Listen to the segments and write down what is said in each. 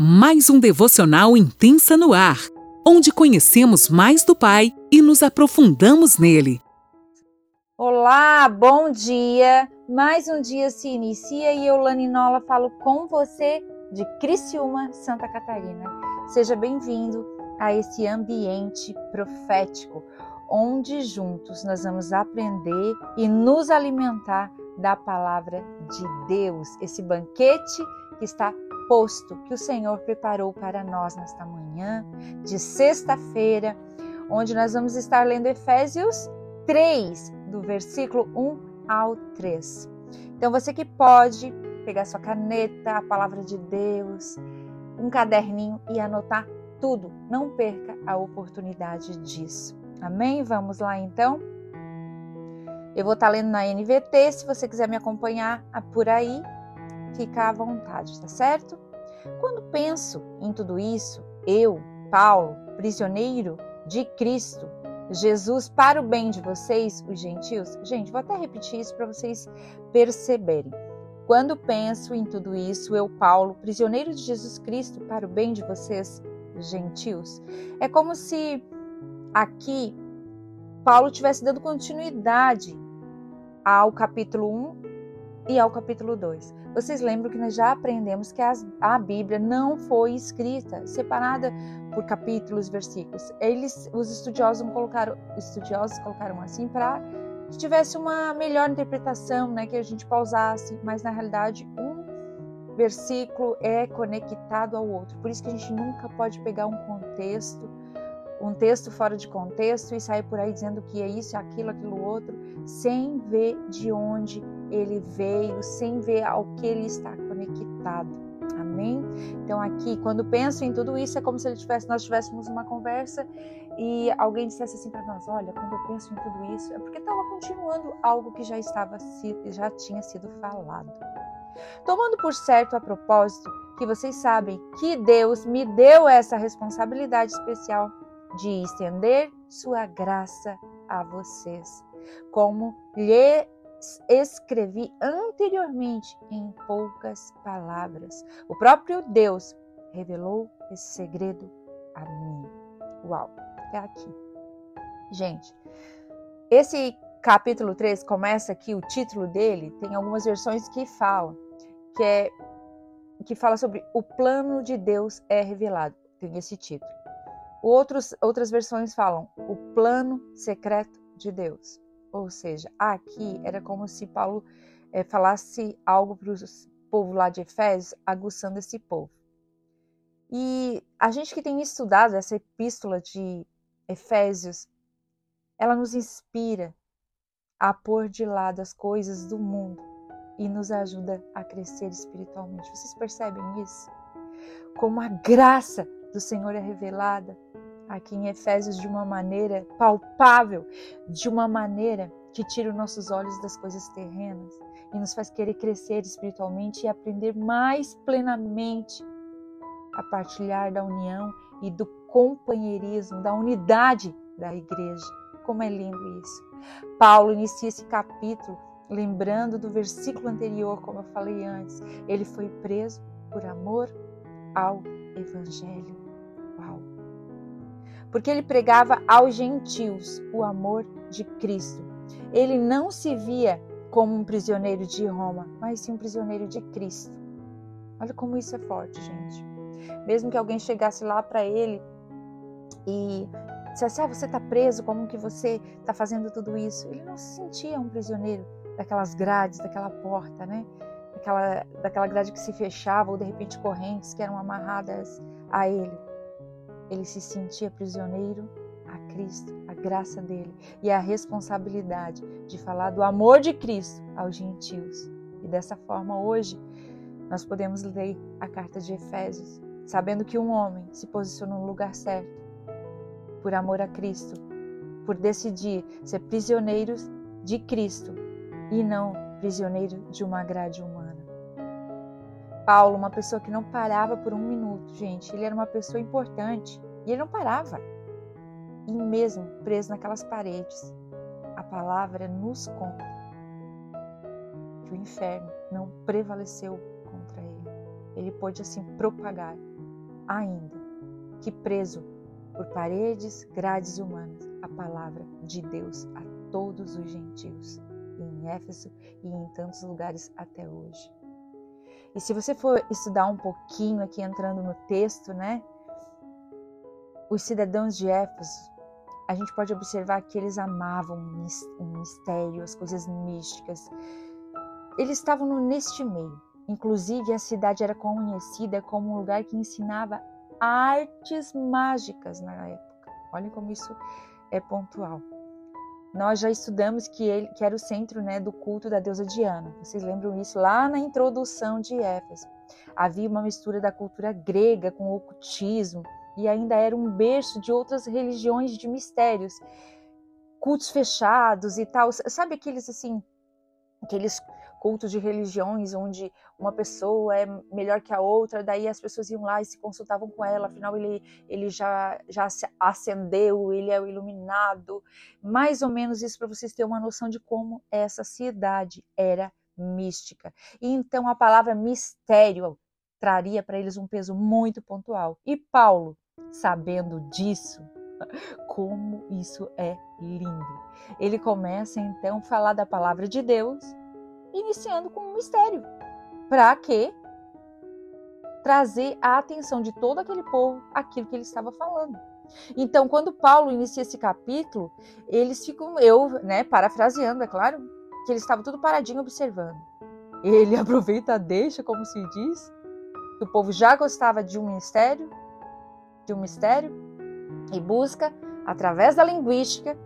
mais um devocional intensa no ar, onde conhecemos mais do Pai e nos aprofundamos nele. Olá, bom dia! Mais um dia se inicia e eu, Laninola, falo com você de Criciúma, Santa Catarina. Seja bem-vindo a esse ambiente profético, onde juntos nós vamos aprender e nos alimentar da palavra de Deus, esse banquete que está posto que o Senhor preparou para nós nesta manhã de sexta-feira, onde nós vamos estar lendo Efésios 3, do versículo 1 ao 3. Então você que pode pegar sua caneta, a palavra de Deus, um caderninho e anotar tudo, não perca a oportunidade disso. Amém? Vamos lá então? Eu vou estar lendo na NVT, se você quiser me acompanhar por aí, fica à vontade, tá certo? Quando penso em tudo isso, eu, Paulo, prisioneiro de Cristo, Jesus para o bem de vocês, os gentios. Gente, vou até repetir isso para vocês perceberem. Quando penso em tudo isso, eu, Paulo, prisioneiro de Jesus Cristo para o bem de vocês, gentios, é como se aqui Paulo tivesse dando continuidade ao capítulo 1 e ao capítulo 2. Vocês lembram que nós já aprendemos que a Bíblia não foi escrita, separada por capítulos, versículos. Eles, os estudiosos colocaram, estudiosos colocaram assim para que tivesse uma melhor interpretação, né, que a gente pausasse, mas na realidade um versículo é conectado ao outro. Por isso que a gente nunca pode pegar um contexto um texto fora de contexto e sair por aí dizendo que é isso, aquilo, aquilo outro, sem ver de onde ele veio, sem ver ao que ele está conectado. Amém? Então aqui, quando penso em tudo isso, é como se tivesse, nós tivéssemos uma conversa e alguém dissesse assim para nós: Olha, quando eu penso em tudo isso, é porque estava continuando algo que já estava, já tinha sido falado. Tomando por certo a propósito que vocês sabem que Deus me deu essa responsabilidade especial de estender sua graça a vocês, como lhe escrevi anteriormente em poucas palavras. O próprio Deus revelou esse segredo a mim. Uau, até aqui. Gente, esse capítulo 3 começa aqui, o título dele, tem algumas versões que falam, que é que fala sobre o plano de Deus é revelado. Tem esse título. Outros, outras versões falam o plano secreto de Deus. Ou seja, aqui era como se Paulo é, falasse algo para o povo lá de Efésios, aguçando esse povo. E a gente que tem estudado essa epístola de Efésios, ela nos inspira a pôr de lado as coisas do mundo e nos ajuda a crescer espiritualmente. Vocês percebem isso? Como a graça do Senhor é revelada aqui em Efésios de uma maneira palpável, de uma maneira que tira os nossos olhos das coisas terrenas e nos faz querer crescer espiritualmente e aprender mais plenamente a partilhar da união e do companheirismo, da unidade da igreja. Como é lindo isso. Paulo inicia esse capítulo lembrando do versículo anterior, como eu falei antes. Ele foi preso por amor ao evangelho porque ele pregava aos gentios o amor de Cristo. Ele não se via como um prisioneiro de Roma, mas sim um prisioneiro de Cristo. Olha como isso é forte, gente. Mesmo que alguém chegasse lá para ele e dissesse: "Ah, você está preso, como que você está fazendo tudo isso?" Ele não se sentia um prisioneiro daquelas grades, daquela porta, né? Daquela, daquela grade que se fechava ou de repente correntes que eram amarradas a ele ele se sentia prisioneiro a Cristo, a graça dele e a responsabilidade de falar do amor de Cristo aos gentios. E dessa forma, hoje, nós podemos ler a carta de Efésios, sabendo que um homem se posicionou no lugar certo, por amor a Cristo, por decidir ser prisioneiros de Cristo e não prisioneiro de uma grade humana. Paulo, uma pessoa que não parava por um minuto, gente. Ele era uma pessoa importante e ele não parava. E mesmo preso naquelas paredes, a palavra nos conta que o inferno não prevaleceu contra ele. Ele pôde assim propagar ainda que preso por paredes, grades humanas, a palavra de Deus a todos os gentios, em Éfeso e em tantos lugares até hoje. E se você for estudar um pouquinho aqui entrando no texto, né? Os cidadãos de Éfeso, a gente pode observar que eles amavam o mistério, as coisas místicas. Eles estavam neste meio. Inclusive, a cidade era conhecida como um lugar que ensinava artes mágicas na época. Olhem como isso é pontual. Nós já estudamos que ele que era o centro né, do culto da deusa Diana. Vocês lembram isso lá na introdução de Éfeso? Havia uma mistura da cultura grega com o ocultismo e ainda era um berço de outras religiões de mistérios, cultos fechados e tal. Sabe aqueles assim, aqueles cultos de religiões onde uma pessoa é melhor que a outra, daí as pessoas iam lá e se consultavam com ela, afinal ele, ele já, já acendeu, ele é o iluminado. Mais ou menos isso para vocês terem uma noção de como essa cidade era mística. E então a palavra mistério traria para eles um peso muito pontual. E Paulo, sabendo disso, como isso é lindo. Ele começa então a falar da palavra de Deus, iniciando com um mistério. Para quê? Trazer a atenção de todo aquele povo aquilo que ele estava falando. Então, quando Paulo inicia esse capítulo, eles ficam, eu, né, parafraseando, é claro, que eles estavam tudo paradinho observando. Ele aproveita, deixa, como se diz, que o povo já gostava de um mistério, de um mistério, e busca, através da linguística,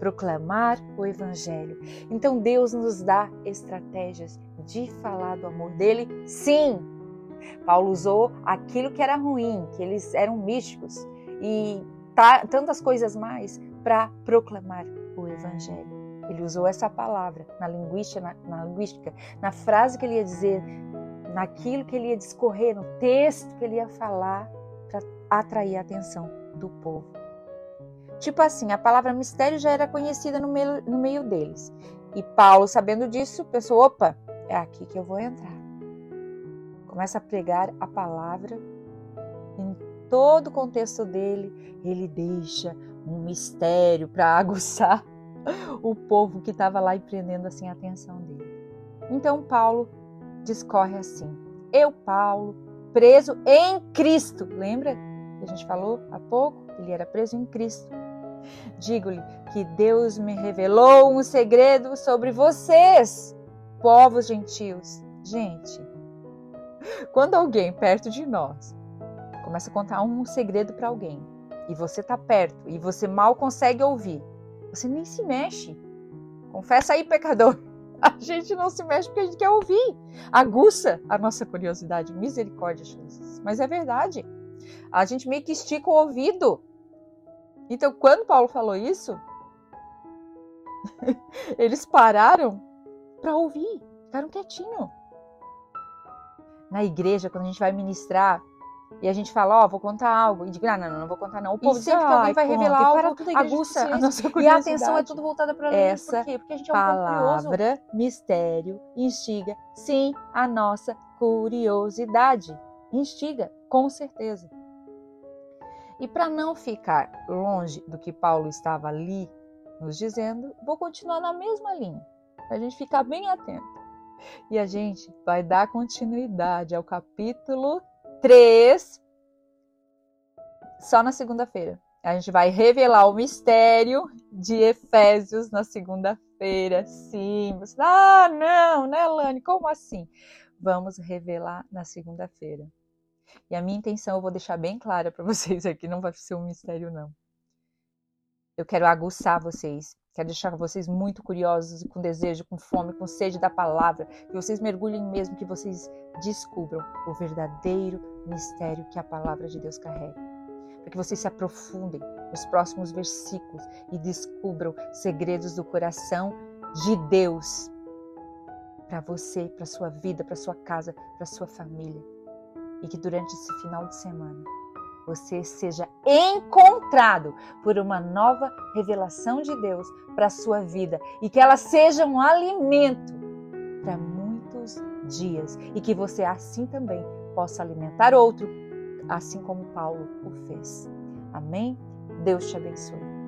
proclamar o Evangelho. Então Deus nos dá estratégias de falar do amor dele, sim. Paulo usou aquilo que era ruim, que eles eram místicos e tantas coisas mais para proclamar o Evangelho. Ele usou essa palavra na linguística, na, na linguística, na frase que ele ia dizer, naquilo que ele ia discorrer, no texto que ele ia falar para atrair a atenção do povo. Tipo assim, a palavra mistério já era conhecida no meio, no meio deles. E Paulo, sabendo disso, pensou: opa, é aqui que eu vou entrar. Começa a pregar a palavra em todo o contexto dele. Ele deixa um mistério para aguçar o povo que estava lá e prendendo assim a atenção dele. Então Paulo discorre assim: Eu, Paulo, preso em Cristo. Lembra que a gente falou há pouco? Ele era preso em Cristo Digo-lhe que Deus me revelou um segredo sobre vocês, povos gentios. Gente, quando alguém perto de nós começa a contar um segredo para alguém e você tá perto e você mal consegue ouvir, você nem se mexe. Confessa aí, pecador. A gente não se mexe porque a gente quer ouvir. Aguça a nossa curiosidade. Misericórdia, Jesus. Mas é verdade. A gente meio que estica o ouvido então, quando Paulo falou isso, eles pararam para ouvir, ficaram quietinhos. Na igreja, quando a gente vai ministrar e a gente fala, ó, oh, vou contar algo, e diz, ah, não, não, não vou contar não. O povo sempre que alguém vai revelar algo, tudo a aguça a nossa curiosidade. E a atenção é tudo voltada para Essa Por quê? Porque a gente é um palavra, mistério, instiga, sim, a nossa curiosidade. Instiga, com certeza. E para não ficar longe do que Paulo estava ali nos dizendo, vou continuar na mesma linha, para a gente ficar bem atento. E a gente vai dar continuidade ao capítulo 3 só na segunda-feira. A gente vai revelar o mistério de Efésios na segunda-feira. Sim, você, ah, não, né, Lani? Como assim? Vamos revelar na segunda-feira. E a minha intenção eu vou deixar bem clara para vocês aqui, não vai ser um mistério não. Eu quero aguçar vocês, quero deixar vocês muito curiosos, com desejo, com fome, com sede da palavra, que vocês mergulhem mesmo, que vocês descubram o verdadeiro mistério que a palavra de Deus carrega. Para que vocês se aprofundem nos próximos versículos e descubram segredos do coração de Deus para você, para sua vida, para sua casa, para sua família e que durante esse final de semana você seja encontrado por uma nova revelação de Deus para a sua vida e que ela seja um alimento para muitos dias e que você assim também possa alimentar outro, assim como Paulo o fez. Amém? Deus te abençoe.